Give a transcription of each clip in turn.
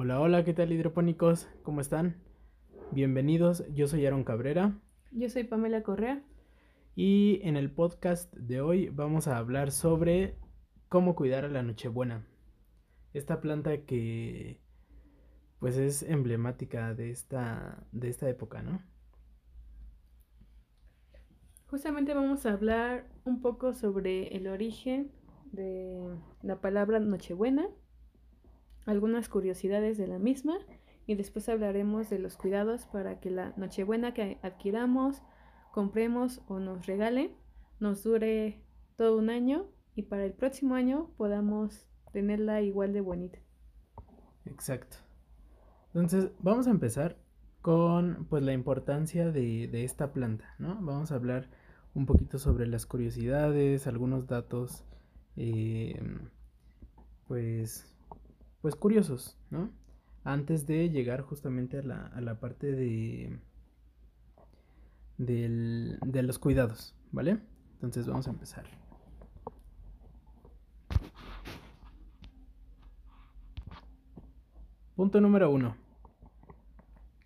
Hola, hola, ¿qué tal hidropónicos? ¿Cómo están? Bienvenidos, yo soy Aaron Cabrera. Yo soy Pamela Correa. Y en el podcast de hoy vamos a hablar sobre cómo cuidar a la Nochebuena. Esta planta que pues es emblemática de esta, de esta época, ¿no? Justamente vamos a hablar un poco sobre el origen de la palabra Nochebuena, algunas curiosidades de la misma y después hablaremos de los cuidados para que la Nochebuena que adquiramos, compremos o nos regalen nos dure todo un año y para el próximo año podamos tenerla igual de bonita. Exacto. Entonces, vamos a empezar con pues la importancia de, de, esta planta, ¿no? Vamos a hablar un poquito sobre las curiosidades, algunos datos eh, pues pues curiosos, ¿no? Antes de llegar justamente a la, a la parte de, de los cuidados, ¿vale? Entonces vamos a empezar. Punto número uno.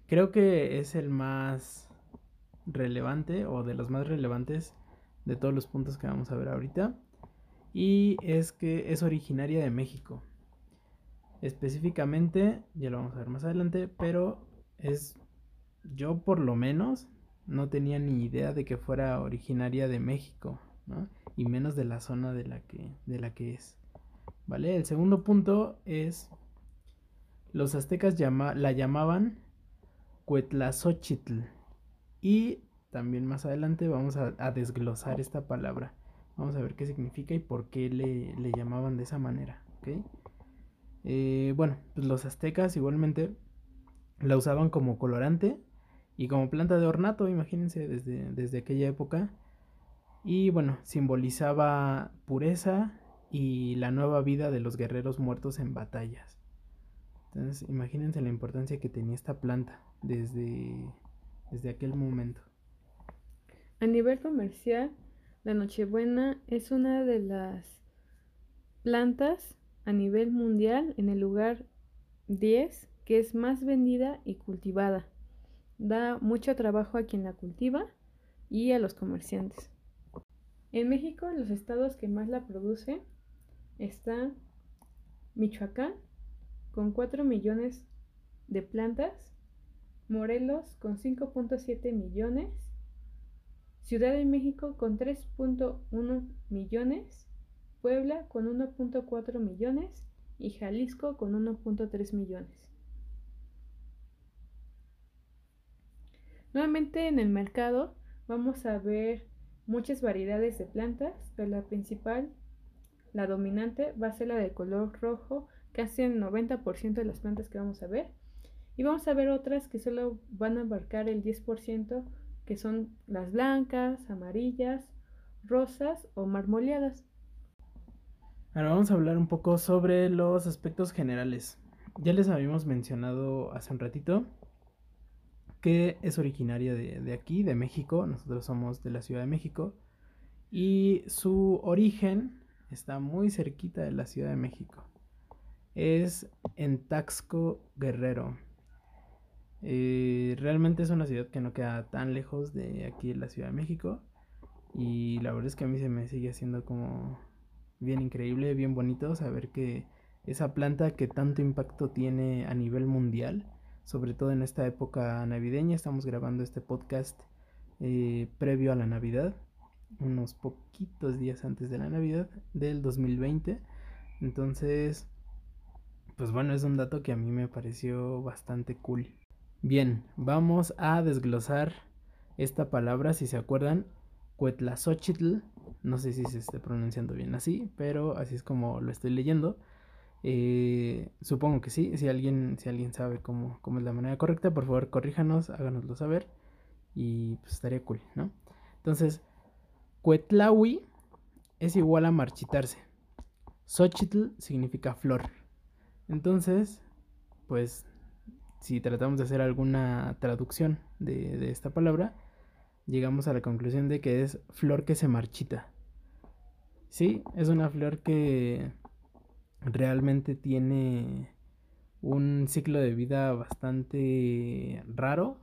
Creo que es el más relevante o de los más relevantes de todos los puntos que vamos a ver ahorita. Y es que es originaria de México. Específicamente, ya lo vamos a ver más adelante, pero es, yo por lo menos, no tenía ni idea de que fuera originaria de México, ¿no? Y menos de la zona de la que, de la que es. ¿Vale? El segundo punto es, los aztecas la llamaban Cuetlazochitl. Y también más adelante vamos a, desglosar esta palabra. Vamos a ver qué significa y por qué le, le llamaban de esa manera. Eh, bueno, pues los aztecas igualmente la usaban como colorante y como planta de ornato, imagínense, desde, desde aquella época. Y bueno, simbolizaba pureza y la nueva vida de los guerreros muertos en batallas. Entonces, imagínense la importancia que tenía esta planta desde, desde aquel momento. A nivel comercial, la Nochebuena es una de las plantas a nivel mundial en el lugar 10 que es más vendida y cultivada. Da mucho trabajo a quien la cultiva y a los comerciantes. En México, los estados que más la producen están Michoacán, con 4 millones de plantas, Morelos, con 5.7 millones, Ciudad de México, con 3.1 millones, Puebla con 1.4 millones y Jalisco con 1.3 millones. Nuevamente en el mercado vamos a ver muchas variedades de plantas, pero la principal, la dominante, va a ser la de color rojo, casi el 90% de las plantas que vamos a ver. Y vamos a ver otras que solo van a abarcar el 10%, que son las blancas, amarillas, rosas o marmoleadas. Ahora vamos a hablar un poco sobre los aspectos generales. Ya les habíamos mencionado hace un ratito que es originaria de, aquí, de México. Nosotros somos de la Ciudad de México. Y su origen está muy cerquita de la Ciudad de México. Es en Taxco, Guerrero. Eh, realmente es una ciudad que no queda tan lejos de aquí de la Ciudad de México. Y la verdad es que a mí se me sigue haciendo como bien increíble, bien bonito saber que esa planta que tanto impacto tiene a nivel mundial, sobre todo en esta época navideña, estamos grabando este podcast eh, previo a la Navidad, unos poquitos días antes de la Navidad del 2020. Entonces, pues bueno, es un dato que a mí me pareció bastante cool. Bien, vamos a desglosar esta palabra, si se acuerdan, Cuetlazochitl no sé si se esté pronunciando bien así, pero así es como lo estoy leyendo. Eh, supongo que sí. Si alguien, si alguien sabe cómo, cómo, es la manera correcta, por favor corríjanos, háganoslo saber. Y pues estaría cool, ¿no? Entonces, Cuetlawi es igual a marchitarse. Xochitl significa flor. Entonces, pues, si tratamos de hacer alguna traducción de, de esta palabra, llegamos a la conclusión de que es flor que se marchita. Sí, es una flor que realmente tiene un ciclo de vida bastante raro.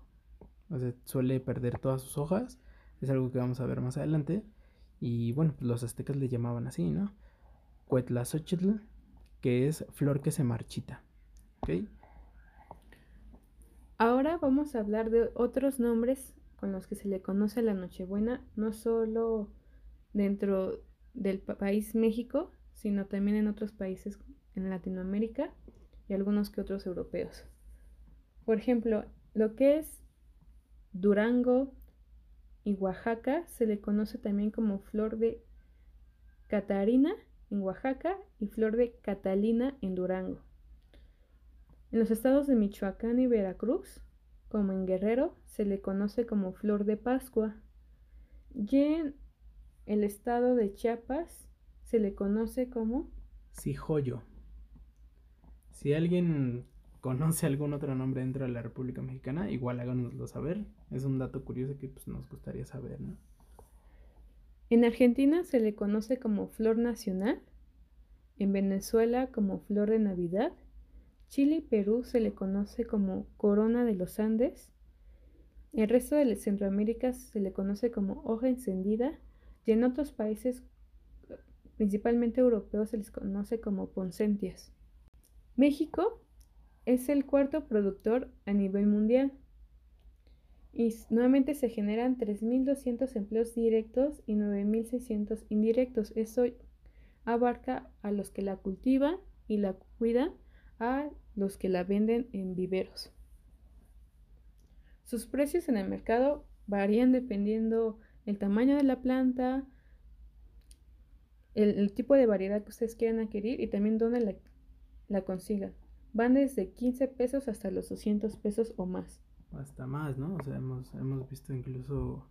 O sea, suele perder todas sus hojas. Es algo que vamos a ver más adelante. Y bueno, pues los aztecas le llamaban así, ¿no? Cuetlazochitl, que es flor que se marchita. ¿Ok? Ahora vamos a hablar de otros nombres con los que se le conoce la Nochebuena, no solo dentro del país México, sino también en otros países en Latinoamérica y algunos que otros europeos. Por ejemplo, lo que es Durango y Oaxaca se le conoce también como flor de Catarina en Oaxaca y flor de Catalina en Durango. En los estados de Michoacán y Veracruz, como en Guerrero, se le conoce como flor de Pascua. Y en el estado de Chiapas se le conoce como Cijoyo. Si alguien conoce algún otro nombre dentro de la República Mexicana, igual háganoslo saber. Es un dato curioso que pues, nos gustaría saber, ¿no? En Argentina se le conoce como flor nacional, en Venezuela como flor de Navidad, Chile y Perú se le conoce como corona de los Andes, el resto de Centroamérica se le conoce como hoja encendida y en otros países, principalmente europeos, se les conoce como ponsentias. México es el cuarto productor a nivel mundial. Y nuevamente se generan 3.200 empleos directos y 9.600 indirectos. Eso abarca a los que la cultivan y la cuidan, a los que la venden en viveros. Sus precios en el mercado varían dependiendo el tamaño de la planta, el, tipo de variedad que ustedes quieran adquirir y también dónde la, la consigan. Van desde 15 pesos hasta los 200 pesos o más. Hasta más, ¿no? O sea, hemos, hemos visto incluso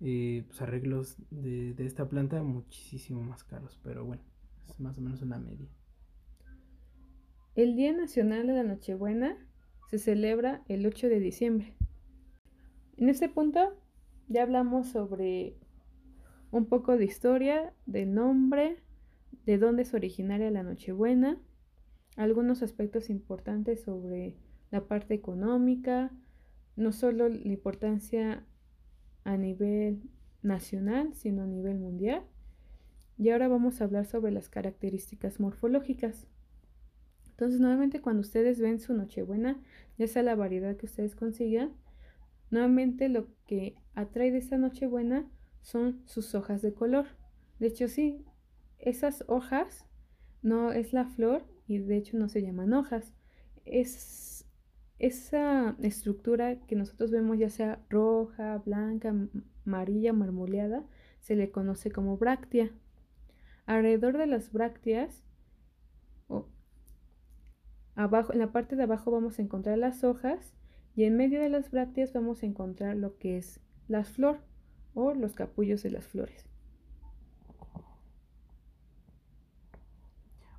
eh, pues arreglos de, de esta planta muchísimo más caros, pero bueno, es más o menos una media. El Día Nacional de la Nochebuena se celebra el 8 de diciembre. En este punto ya hablamos sobre un poco de historia, del nombre, de dónde es originaria la Nochebuena, algunos aspectos importantes sobre la parte económica, no solo la importancia a nivel nacional, sino a nivel mundial. Y ahora vamos a hablar sobre las características morfológicas. Entonces, nuevamente cuando ustedes ven su Nochebuena, ya sea la variedad que ustedes consigan, nuevamente lo que atrae de esta Nochebuena son sus hojas de color. De hecho, sí, esas hojas no es la flor, y de hecho no se llaman hojas. Es esa estructura que nosotros vemos ya sea roja, blanca, amarilla, marmoleada, se le conoce como bráctea. Alrededor de las brácteas, abajo, en la parte de abajo vamos a encontrar las hojas y en medio de las brácteas vamos a encontrar lo que es la flor o los capullos de las flores.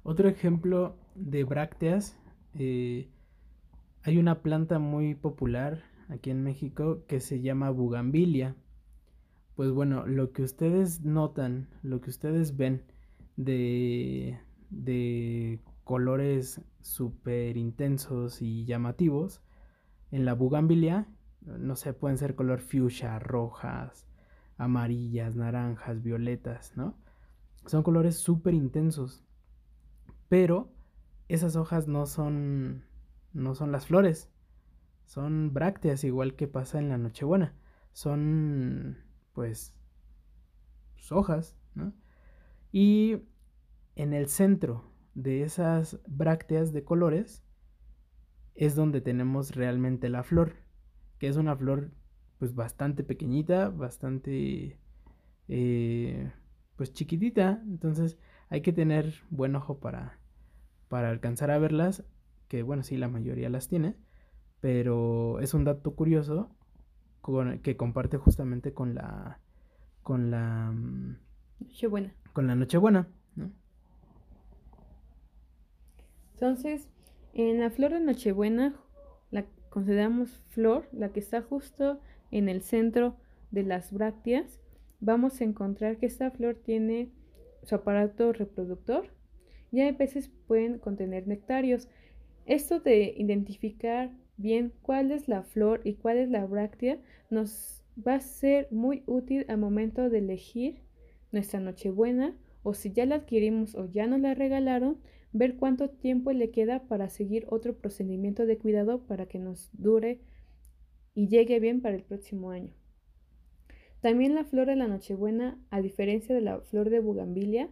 Otro ejemplo de brácteas, eh, hay una planta muy popular aquí en México que se llama bugambilia. Pues bueno, lo que ustedes notan, lo que ustedes ven de, de colores súper intensos y llamativos, en la bugambilia, no sé, pueden ser color fuchsia, rojas, amarillas, naranjas, violetas, ¿no? Son colores súper intensos. Pero esas hojas no son no son las flores. Son brácteas igual que pasa en la Nochebuena. Son pues, hojas, ¿no? Y en el centro de esas brácteas de colores es donde tenemos realmente la flor, que es una flor pues bastante pequeñita, bastante eh, pues chiquitita, entonces hay que tener buen ojo para, para alcanzar a verlas, que bueno, sí, la mayoría las tiene, pero es un dato curioso con, que comparte justamente con la con la mm, Nochebuena. Con la Nochebuena, ¿no? Entonces, en la flor de Nochebuena la consideramos flor, la que está justo en el centro de las brácteas. Vamos a encontrar que esta flor tiene su aparato reproductor y a veces pueden contener nectarios. Esto de identificar bien cuál es la flor y cuál es la bráctea nos va a ser muy útil al momento de elegir nuestra Nochebuena o si ya la adquirimos o ya nos la regalaron, ver cuánto tiempo le queda para seguir otro procedimiento de cuidado para que nos dure y llegue bien para el próximo año. También la flor de la Nochebuena, a diferencia de la flor de bugambilia,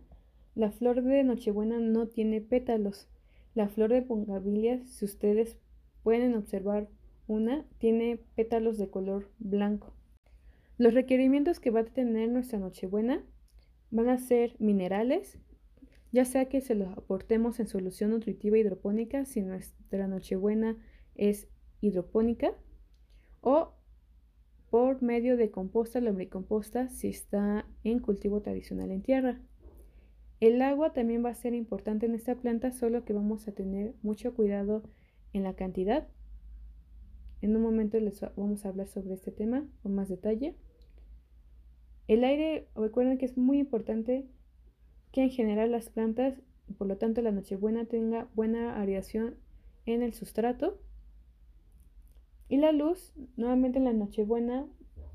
la flor de Nochebuena no tiene pétalos. La flor de bugambilia, si ustedes pueden observar una, tiene pétalos de color blanco. Los requerimientos que va a tener nuestra Nochebuena van a ser minerales, ya sea que se los aportemos en solución nutritiva hidropónica si nuestra Nochebuena es hidropónica, o por medio de composta, lombricomposta si está en cultivo tradicional en tierra. El agua también va a ser importante en esta planta, solo que vamos a tener mucho cuidado en la cantidad. En un momento les vamos a hablar sobre este tema con más detalle. El aire, recuerden que es muy importante que en general las plantas, por lo tanto la nochebuena, tenga buena aireación en el sustrato. Y la luz, nuevamente en la nochebuena,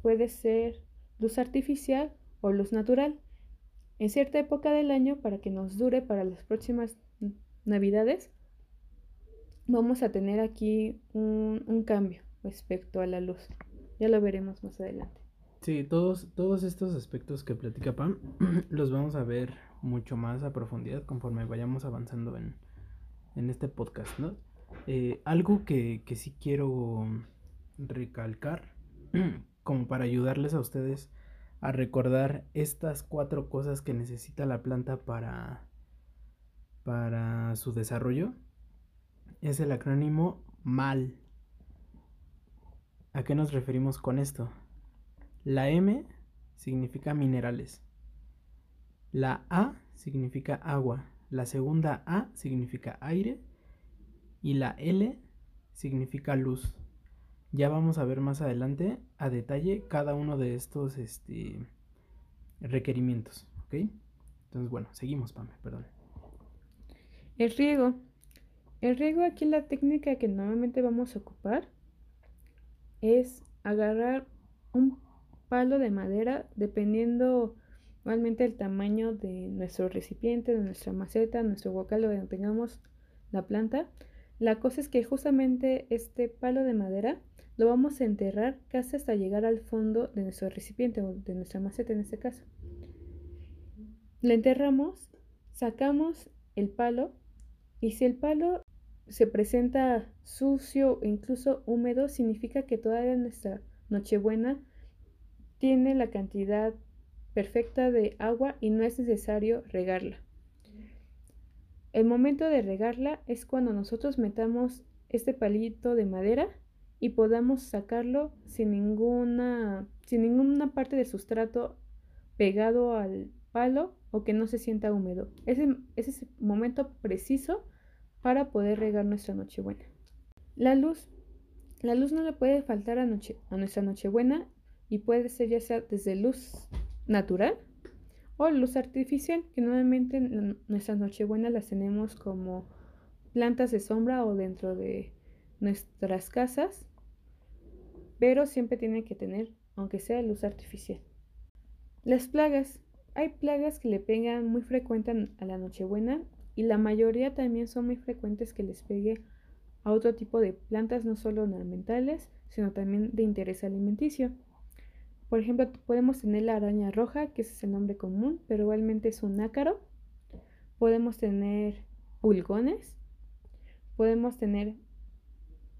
puede ser luz artificial o luz natural. En cierta época del año, para que nos dure para las próximas navidades, vamos a tener aquí un, un cambio respecto a la luz. Ya lo veremos más adelante. Sí, todos, todos estos aspectos que platica Pam los vamos a ver mucho más a profundidad conforme vayamos avanzando en, en este podcast. Eh, algo que, que sí quiero recalcar, como para ayudarles a ustedes a recordar estas cuatro cosas que necesita la planta para, para su desarrollo, es el acrónimo MAL. ¿A qué nos referimos con esto? La M significa minerales. La A significa agua. La segunda A significa aire. Y la L significa luz. Ya vamos a ver más adelante a detalle cada uno de estos este, requerimientos. ¿Ok? Entonces, bueno, seguimos, Pame, perdón. El riego. El riego aquí la técnica que normalmente vamos a ocupar es agarrar un palo de madera dependiendo realmente el tamaño de nuestro recipiente, de nuestra maceta, nuestro bocal donde tengamos la planta. La cosa es que justamente este palo de madera lo vamos a enterrar casi hasta llegar al fondo de nuestro recipiente o de nuestra maceta en este caso. Lo enterramos, sacamos el palo y si el palo se presenta sucio o incluso húmedo, significa que todavía nuestra Nochebuena tiene la cantidad perfecta de agua y no es necesario regarla. El momento de regarla es cuando nosotros metamos este palito de madera y podamos sacarlo sin ninguna, sin ninguna parte de sustrato pegado al palo o que no se sienta húmedo. Ese, ese es el momento preciso para poder regar nuestra Nochebuena. La luz. La luz no le puede faltar a, noche, a nuestra Nochebuena y puede ser ya sea desde luz natural o luz artificial, que normalmente en nuestras nochebuenas las tenemos como plantas de sombra o dentro de nuestras casas, pero siempre tiene que tener, aunque sea luz artificial. Las plagas. Hay plagas que le pegan muy frecuente a la nochebuena y la mayoría también son muy frecuentes que les pegue a otro tipo de plantas, no solo ornamentales, sino también de interés alimenticio. Por ejemplo, podemos tener la araña roja, que ese es el nombre común, pero igualmente es un ácaro. Podemos tener pulgones. Podemos tener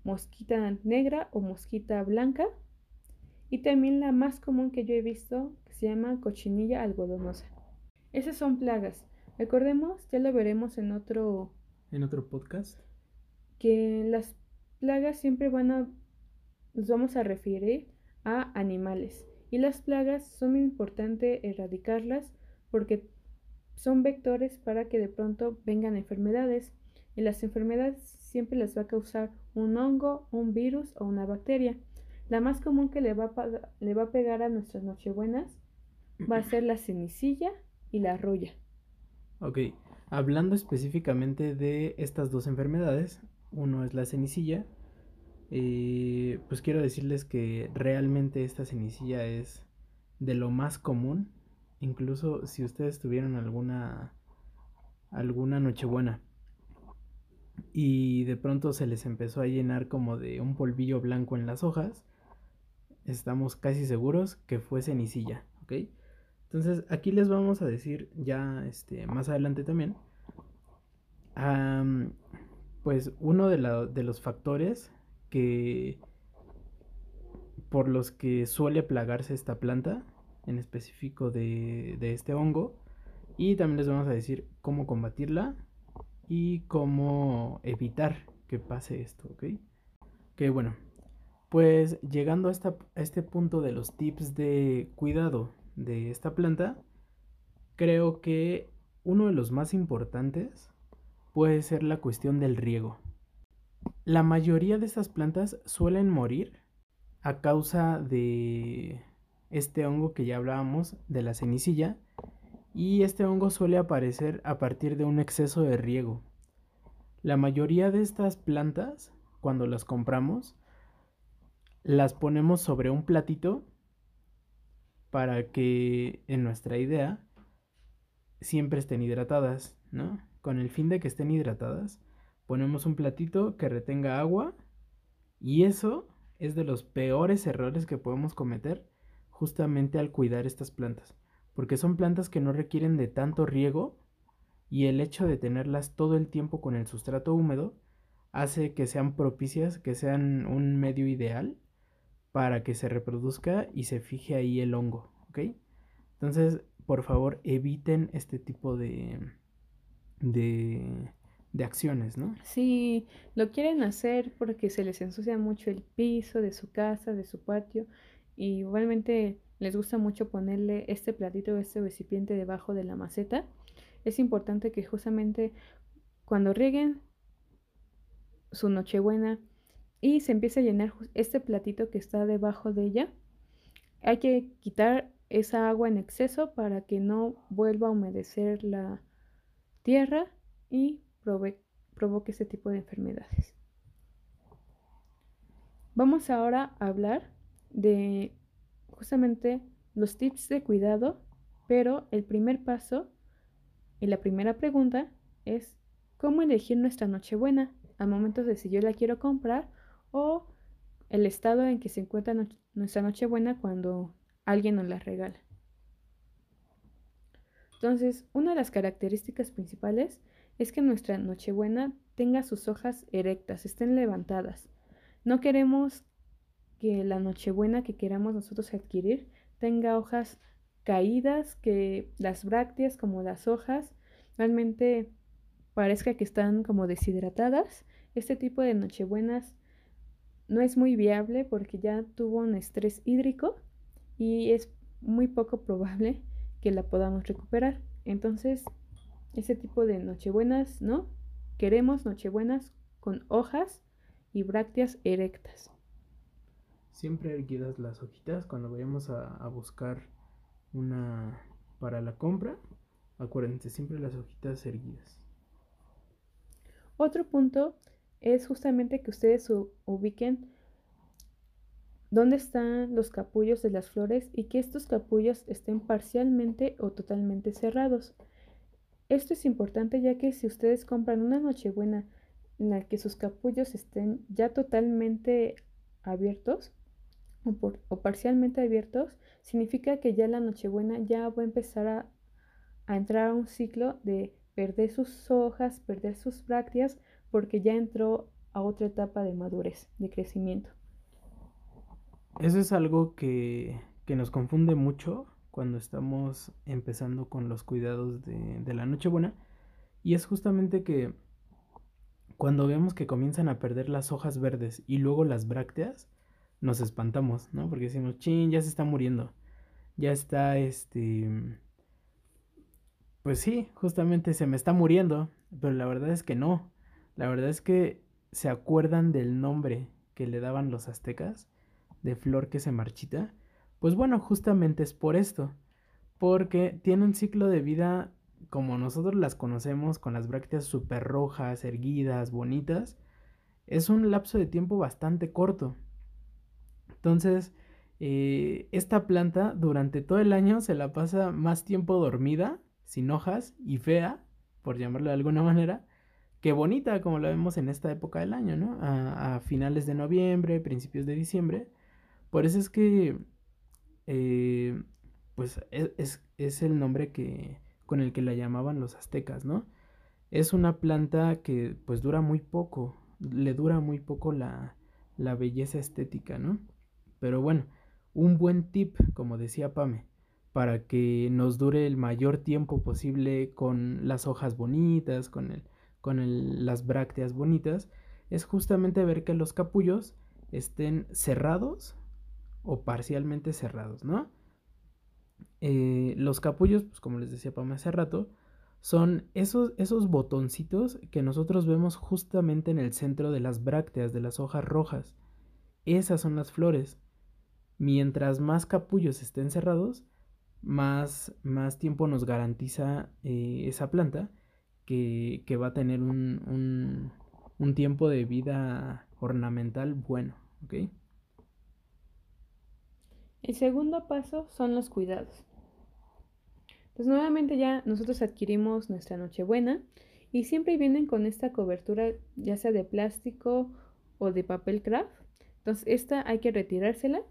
mosquita negra o mosquita blanca. Y también la más común que yo he visto, que se llama cochinilla algodonosa. Esas son plagas. Recordemos, ya lo veremos en otro... En otro podcast. Que las plagas siempre van a... Nos vamos a referir a animales. Y las plagas son muy importante erradicarlas porque son vectores para que de pronto vengan enfermedades. Y las enfermedades siempre les va a causar un hongo, un virus o una bacteria. La más común que le va a, le va a pegar a nuestras nochebuenas va a ser la cenicilla y la roya. Ok, hablando específicamente de estas dos enfermedades, uno es la cenicilla. Eh, pues quiero decirles que realmente esta cenicilla es de lo más común. Incluso si ustedes tuvieron alguna alguna nochebuena y de pronto se les empezó a llenar como de un polvillo blanco en las hojas, estamos casi seguros que fue cenicilla, ¿ok? Entonces aquí les vamos a decir ya este, más adelante también pues uno de, los factores que por los que suele plagarse esta planta, en específico de, este hongo, y también les vamos a decir cómo combatirla y cómo evitar que pase esto, ¿ok? Que bueno, pues llegando a este punto de los tips de cuidado de esta planta, creo que uno de los más importantes puede ser la cuestión del riego. La mayoría de estas plantas suelen morir a causa de este hongo que ya hablábamos, de la cenicilla, y este hongo suele aparecer a partir de un exceso de riego. La mayoría de estas plantas, cuando las compramos, las ponemos sobre un platito para que, en nuestra idea, siempre estén hidratadas, ¿no? con el fin de que estén hidratadas, ponemos un platito que retenga agua y eso es de los peores errores que podemos cometer justamente al cuidar estas plantas, porque son plantas que no requieren de tanto riego y el hecho de tenerlas todo el tiempo con el sustrato húmedo hace que sean propicias, que sean un medio ideal para que se reproduzca y se fije ahí el hongo, ¿ok? Entonces, por favor, eviten este tipo de, de, de acciones, ¿no? Sí, lo quieren hacer porque se les ensucia mucho el piso de su casa, de su patio, y igualmente les gusta mucho ponerle este platito, este recipiente debajo de la maceta. Es importante que justamente cuando rieguen su nochebuena y se empiece a llenar este platito que está debajo de ella, hay que quitar esa agua en exceso para que no vuelva a humedecer la, tierra y provoque ese tipo de enfermedades. Vamos ahora a hablar de justamente los tips de cuidado, pero el primer paso y la primera pregunta es cómo elegir nuestra Nochebuena al momento de si yo la quiero comprar o el estado en que se encuentra nuestra Nochebuena cuando alguien nos la regala. Entonces, una de las características principales es que nuestra Nochebuena tenga sus hojas erectas, estén levantadas. No queremos que la Nochebuena que queramos nosotros adquirir tenga hojas caídas, que las brácteas como las hojas realmente parezca que están como deshidratadas. Este tipo de Nochebuenas no es muy viable porque ya tuvo un estrés hídrico y es muy poco probable que la podamos recuperar. Entonces, ese tipo de nochebuenas, ¿no? Queremos nochebuenas con hojas y brácteas erectas. Siempre erguidas las hojitas cuando vayamos a, buscar una para la compra. Acuérdense, siempre las hojitas erguidas. Otro punto es justamente que ustedes ubiquen dónde están los capullos de las flores y que estos capullos estén parcialmente o totalmente cerrados. Esto es importante ya que si ustedes compran una nochebuena en la que sus capullos estén ya totalmente abiertos o, parcialmente abiertos, significa que ya la nochebuena ya va a empezar a, entrar a un ciclo de perder sus hojas, perder sus brácteas, porque ya entró a otra etapa de madurez, de crecimiento. Eso es algo que, nos confunde mucho cuando estamos empezando con los cuidados de, de la Nochebuena. Y es justamente que cuando vemos que comienzan a perder las hojas verdes y luego las brácteas, nos espantamos, ¿no? Porque decimos, chin, ya se está muriendo. Ya está, este... Pues sí, justamente se me está muriendo. Pero la verdad es que no. La verdad es que se acuerdan del nombre que le daban los aztecas de flor que se marchita? Pues bueno, justamente es por esto, porque tiene un ciclo de vida como nosotros las conocemos, con las brácteas súper rojas, erguidas, bonitas, es un lapso de tiempo bastante corto. Entonces, eh, esta planta durante todo el año se la pasa más tiempo dormida, sin hojas y fea, por llamarlo de alguna manera, que bonita como la vemos en esta época del año, ¿no? A, finales de noviembre, principios de diciembre. Por eso es que, eh, pues, e, es, es, el nombre que, con el que la llamaban los aztecas, ¿no? Es una planta que, pues, dura muy poco, le dura muy poco la, la belleza estética, ¿no? Pero bueno, un buen tip, como decía Pame, para que nos dure el mayor tiempo posible con las hojas bonitas, con, el, con las brácteas bonitas, es justamente ver que los capullos estén cerrados o parcialmente cerrados, ¿no? Eh, los capullos, pues como les decía Pame hace rato, son esos, esos botoncitos que nosotros vemos justamente en el centro de las brácteas, de las hojas rojas. Esas son las flores. Mientras más capullos estén cerrados, más, más tiempo nos garantiza eh, esa planta que, va a tener un, un, tiempo de vida ornamental bueno. El segundo paso son los cuidados. Pues nuevamente ya nosotros adquirimos nuestra Nochebuena y siempre vienen con esta cobertura ya sea de plástico o de papel craft. Entonces esta hay que retirársela.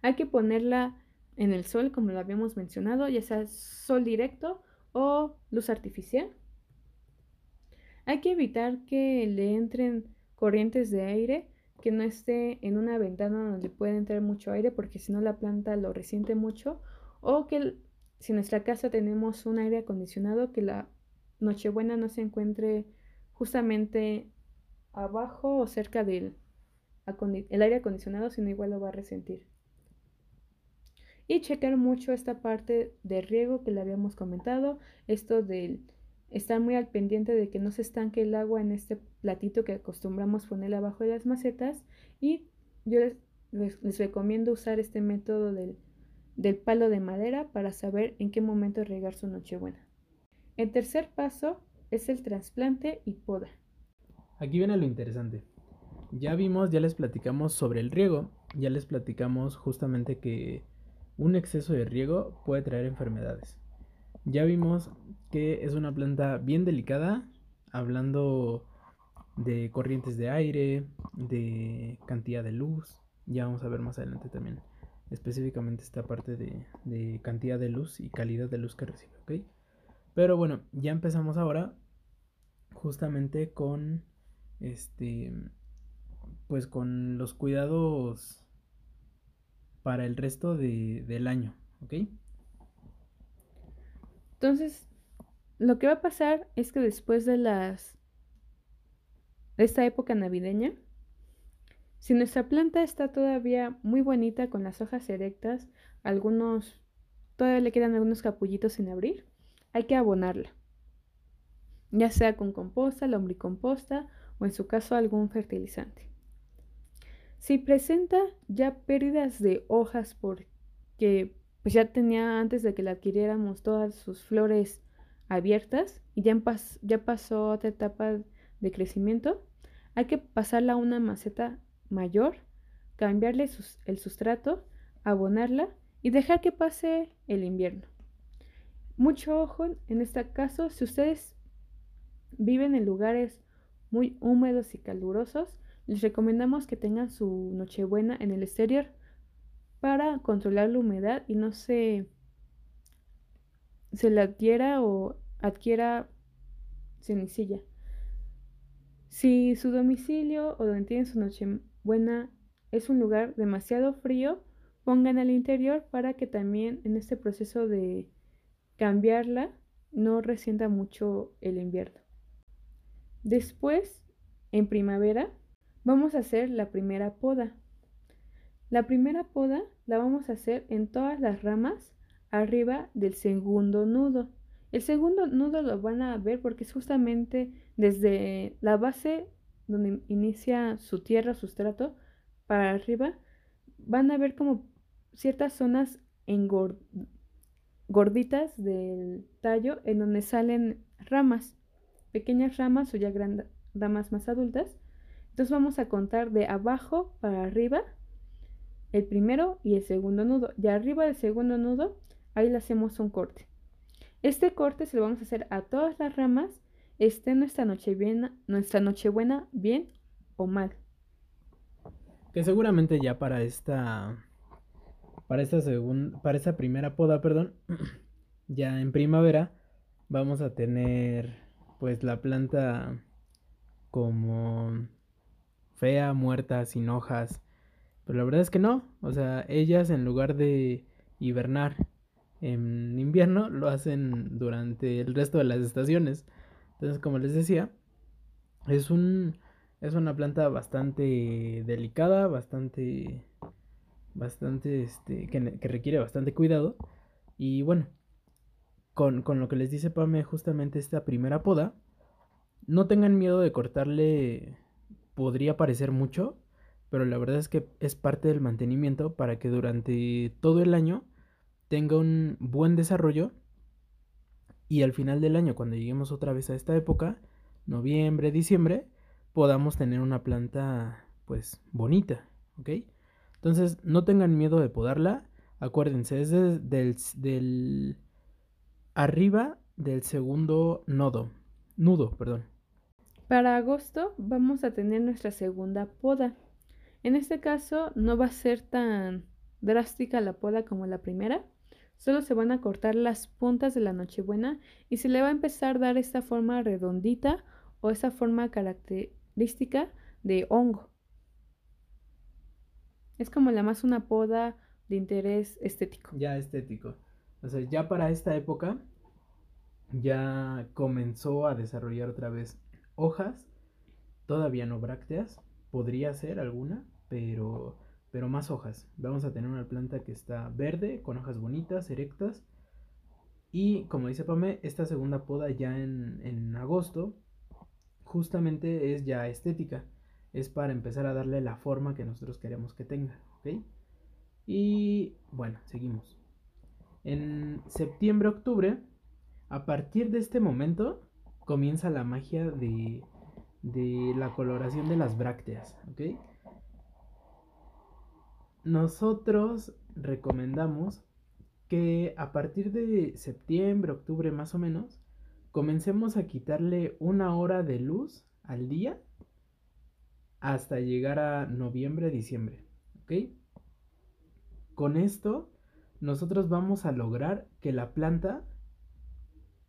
Hay que ponerla en el sol como lo habíamos mencionado, ya sea sol directo o luz artificial. Hay que evitar que le entren corrientes de aire, que no esté en una ventana donde puede entrar mucho aire porque si no la planta lo resiente mucho o que si en nuestra casa tenemos un aire acondicionado, que la Nochebuena no se encuentre justamente abajo o cerca del el aire acondicionado, sino igual lo va a resentir. Y checar mucho esta parte de riego que le habíamos comentado, esto de estar muy al pendiente de que no se estanque el agua en este platito que acostumbramos poner abajo de las macetas. Y yo les recomiendo usar este método del del palo de madera para saber en qué momento regar su nochebuena. El tercer paso es el trasplante y poda. Aquí viene lo interesante. Ya vimos, ya les platicamos sobre el riego, ya les platicamos justamente que un exceso de riego puede traer enfermedades. Ya vimos que es una planta bien delicada, hablando de corrientes de aire, de cantidad de luz, ya vamos a ver más adelante también específicamente esta parte de, cantidad de luz y calidad de luz que recibe, ¿ok? Pero bueno, ya empezamos ahora justamente con este, pues con los cuidados para el resto del año, ¿ok? Entonces, lo que va a pasar es que después de de esta época navideña, si nuestra planta está todavía muy bonita con las hojas erectas, algunos todavía le quedan algunos capullitos sin abrir, hay que abonarla. Ya sea con composta, lombricomposta o en su caso algún fertilizante. Si presenta ya pérdidas de hojas porque pues ya tenía antes de que la adquiriéramos todas sus flores abiertas y ya, ya pasó otra etapa de crecimiento, hay que pasarla a una maceta mayor, cambiarle el sustrato, abonarla y dejar que pase el invierno. Mucho ojo en este caso, si ustedes viven en lugares muy húmedos y calurosos, les recomendamos que tengan su nochebuena en el exterior para controlar la humedad y no se, se la adquiera o adquiera cenicilla. Si su domicilio o donde tienen su noche buena es un lugar demasiado frío, pongan al interior para que también en este proceso de cambiarla no resienta mucho el invierno. Después, en primavera, vamos a hacer la primera poda. La primera poda la vamos a hacer en todas las ramas arriba del segundo nudo. El segundo nudo lo van a ver porque es justamente desde la base donde inicia su tierra, sustrato, para arriba, van a ver como ciertas zonas gorditas del tallo en donde salen ramas, pequeñas ramas o ya damas más adultas. Entonces vamos a contar de abajo para arriba el primero y el segundo nudo. De arriba del segundo nudo, ahí le hacemos un corte. Este corte se lo vamos a hacer a todas las ramas, esté nuestra nochebuena, nuestra bien o mal. Que seguramente ya para esta para esta para esta primera poda, perdón, ya en primavera vamos a tener pues la planta como fea, muerta, sin hojas. Pero la verdad es que no, o sea, ellas en lugar de hibernar en invierno lo hacen durante el resto de las estaciones. Entonces, como les decía, es un es una planta bastante delicada, bastante bastante este que, requiere bastante cuidado y bueno, con, con, lo que les dice Pame justamente esta primera poda, no tengan miedo de cortarle, podría parecer mucho, pero la verdad es que es parte del mantenimiento para que durante todo el año tenga un buen desarrollo y al final del año, cuando lleguemos otra vez a esta época, noviembre, diciembre, podamos tener una planta pues bonita, ¿ok? Entonces no tengan miedo de podarla, acuérdense, es del, del arriba del segundo nodo, nudo, perdón. Para agosto vamos a tener nuestra segunda poda. En este caso no va a ser tan drástica la poda como la primera, Solo se van a cortar las puntas de la Nochebuena y se le va a empezar a dar esta forma redondita o esa forma característica de hongo. Es como la más una poda de interés estético. Ya estético. O sea, ya para esta época ya comenzó a desarrollar otra vez hojas, todavía no brácteas, podría ser alguna, pero pero más hojas. Vamos a tener una planta que está verde, con hojas bonitas, erectas. Y como dice Pame, esta segunda poda ya en, agosto, justamente es ya estética. Es para empezar a darle la forma que nosotros queremos que tenga. Y bueno, seguimos. En septiembre, octubre, a partir de este momento, comienza la magia de, de la coloración de las brácteas. ¿ok? Nosotros recomendamos que a partir de septiembre, octubre más o menos, comencemos a quitarle una hora de luz al día hasta llegar a noviembre, diciembre. ¿Ok? Con esto, nosotros vamos a lograr que la planta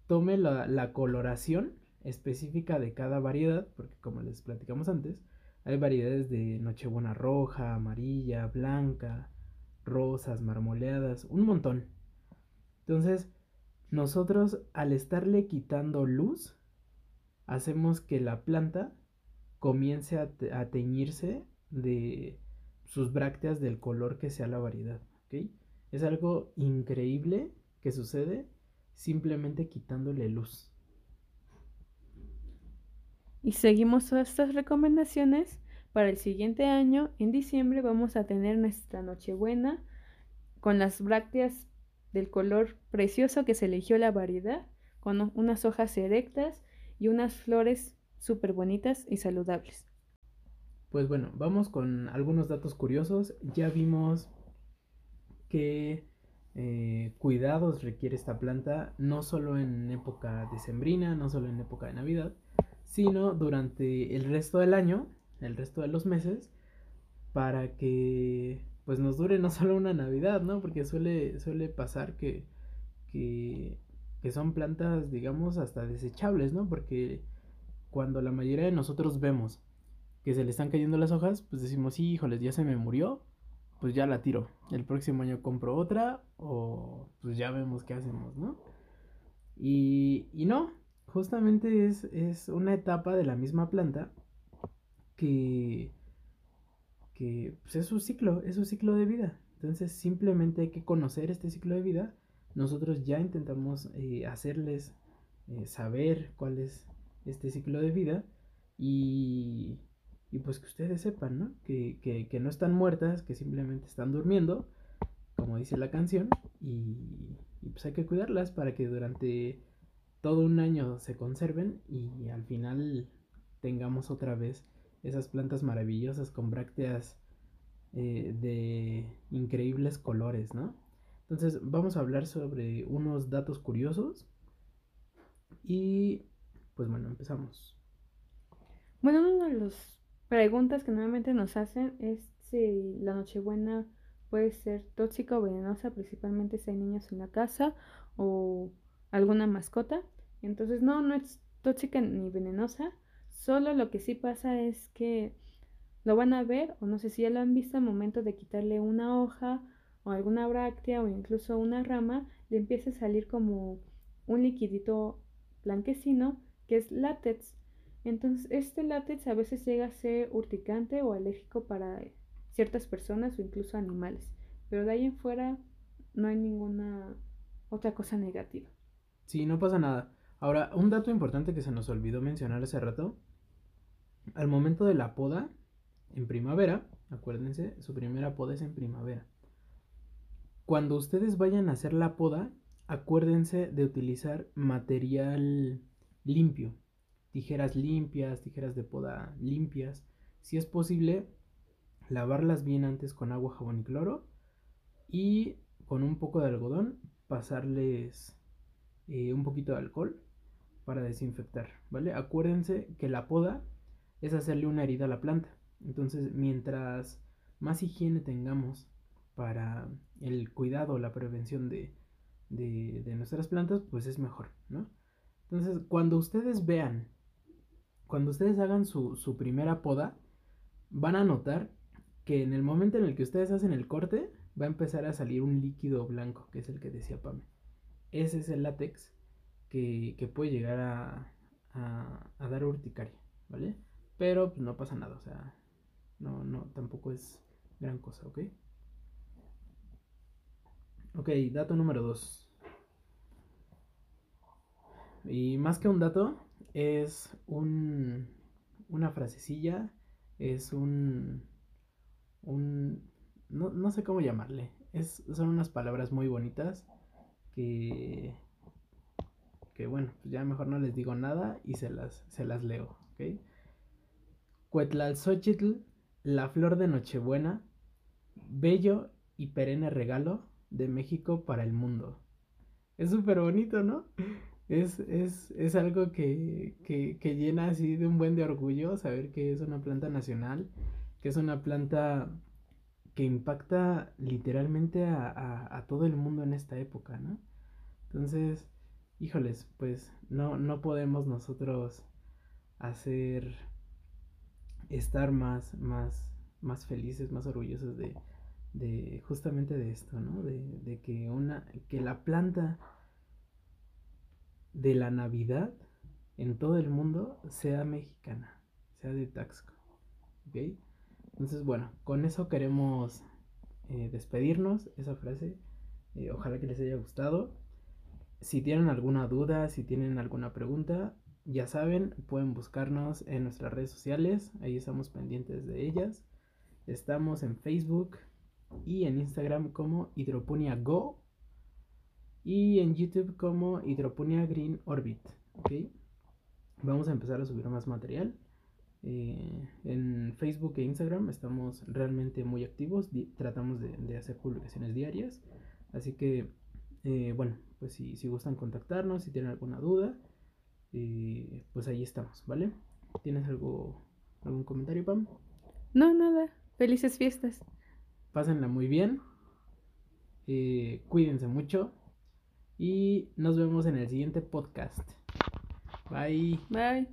tome la, la coloración específica de cada variedad, porque como les platicamos antes, hay variedades de nochebuena roja, amarilla, blanca, rosas, marmoleadas, un montón. Entonces, nosotros al estarle quitando luz, hacemos que la planta comience a, teñirse de sus brácteas del color que sea la variedad. Es algo increíble que sucede simplemente quitándole luz y seguimos todas estas recomendaciones, para el siguiente año, en diciembre, vamos a tener nuestra Nochebuena con las brácteas del color precioso que se eligió la variedad, con unas hojas erectas y unas flores súper bonitas y saludables. Pues bueno, vamos con algunos datos curiosos. Ya vimos que eh, cuidados requiere esta planta, no solo en época decembrina, no solo en época de Navidad, sino durante el resto del año, el resto de los meses, para que pues nos dure no solo una Navidad, ¿no? Porque suele, suele pasar que, que, que son plantas, digamos, hasta desechables, ¿no? Porque cuando la mayoría de nosotros vemos que se le están cayendo las hojas, pues decimos, sí, híjoles, ya se me murió, pues ya la tiro. El próximo año compro otra o pues ya vemos qué hacemos, ¿no? Y, y no, justamente es, una etapa de la misma planta que, que pues, es su ciclo, es su ciclo de vida. Entonces simplemente hay que conocer este ciclo de vida. Nosotros ya intentamos eh, hacerles eh, saber cuál es este ciclo de vida y, y pues que ustedes sepan, ¿no? Que, que, que, no están muertas, que simplemente están durmiendo, como dice la canción, y, y pues hay que cuidarlas para que durante todo un año se conserven y al final tengamos otra vez esas plantas maravillosas con brácteas eh, de increíbles colores, ¿no? Entonces vamos a hablar sobre unos datos curiosos y pues bueno, empezamos. Bueno, una de las preguntas que normalmente nos hacen es si la Nochebuena puede ser tóxica o venenosa, principalmente si hay niños en la casa o alguna mascota. Entonces, no, no es tóxica ni venenosa, solo lo que sí pasa es que lo van a ver, o no sé si ya lo han visto al momento de quitarle una hoja o alguna bráctea o incluso una rama, le empieza a salir como un liquidito blanquecino que es látex. Entonces, este látex a veces llega a ser urticante o alérgico para ciertas personas o incluso animales. Pero de ahí en fuera no hay ninguna otra cosa negativa. Sí, no pasa nada. Ahora, un dato importante que se nos olvidó mencionar hace rato. Al momento de la poda, en primavera, acuérdense, su primera poda es en primavera. Cuando ustedes vayan a hacer la poda, acuérdense de utilizar material limpio, tijeras limpias, tijeras de poda limpias. Si es posible, lavarlas bien antes con agua, jabón y cloro y con un poco de algodón pasarles eh, un poquito de alcohol para desinfectar, ¿vale? Acuérdense que la poda es hacerle una herida a la planta. Entonces, mientras más higiene tengamos para el cuidado, la prevención de, de, nuestras plantas, pues es mejor, ¿no? Entonces, cuando ustedes vean, cuando ustedes hagan su, su primera poda, van a notar que en el momento en el que ustedes hacen el corte, va a empezar a salir un líquido blanco, que es el que decía Pame. Ese es el látex que, puede llegar a, a, a, dar urticaria, ¿vale? Pero pues, no pasa nada, o sea, no, no, tampoco es gran cosa, ¿ok? Ok, dato número 2. Y más que un dato, es un, una frasecilla, es un, un no, no, sé cómo llamarle. Es, son unas palabras muy bonitas que, que bueno, pues ya mejor no les digo nada y se las, se las leo, ¿ok? Cuetlalxochitl, la flor de Nochebuena, bello y perenne regalo de México para el mundo. Es súper bonito, ¿no? Es, es, es algo que, que, que, llena así de un buen de orgullo saber que es una planta nacional, que es una planta que impacta literalmente a, a, a todo el mundo en esta época, ¿no? Entonces, híjoles, pues no, no podemos nosotros hacer estar más, más, más felices, más orgullosos de, de justamente de esto, ¿no? De, de, que una, que la planta de la Navidad en todo el mundo sea mexicana, sea de Taxco, ¿ok? Entonces, bueno, con eso queremos eh, despedirnos, esa frase, eh, ojalá que les haya gustado. Si tienen alguna duda, si tienen alguna pregunta, ya saben, pueden buscarnos en nuestras redes sociales, ahí estamos pendientes de ellas. Estamos en Facebook, y en Instagram como Hidroponia Go y en YouTube como Hidroponia Green Orbit. Vamos a empezar a subir más material. Eh, en Facebook e Instagram estamos realmente muy activos, tratamos de, hacer publicaciones diarias. Así que, eh, bueno, pues si, si, gustan contactarnos, si tienen alguna duda, eh, pues ahí estamos, ¿vale? ¿Tienes algo, algún comentario, Pam? No, nada. Felices fiestas. Pásenla muy bien. Eh, cuídense mucho. Y nos vemos en el siguiente podcast. Bye. Bye.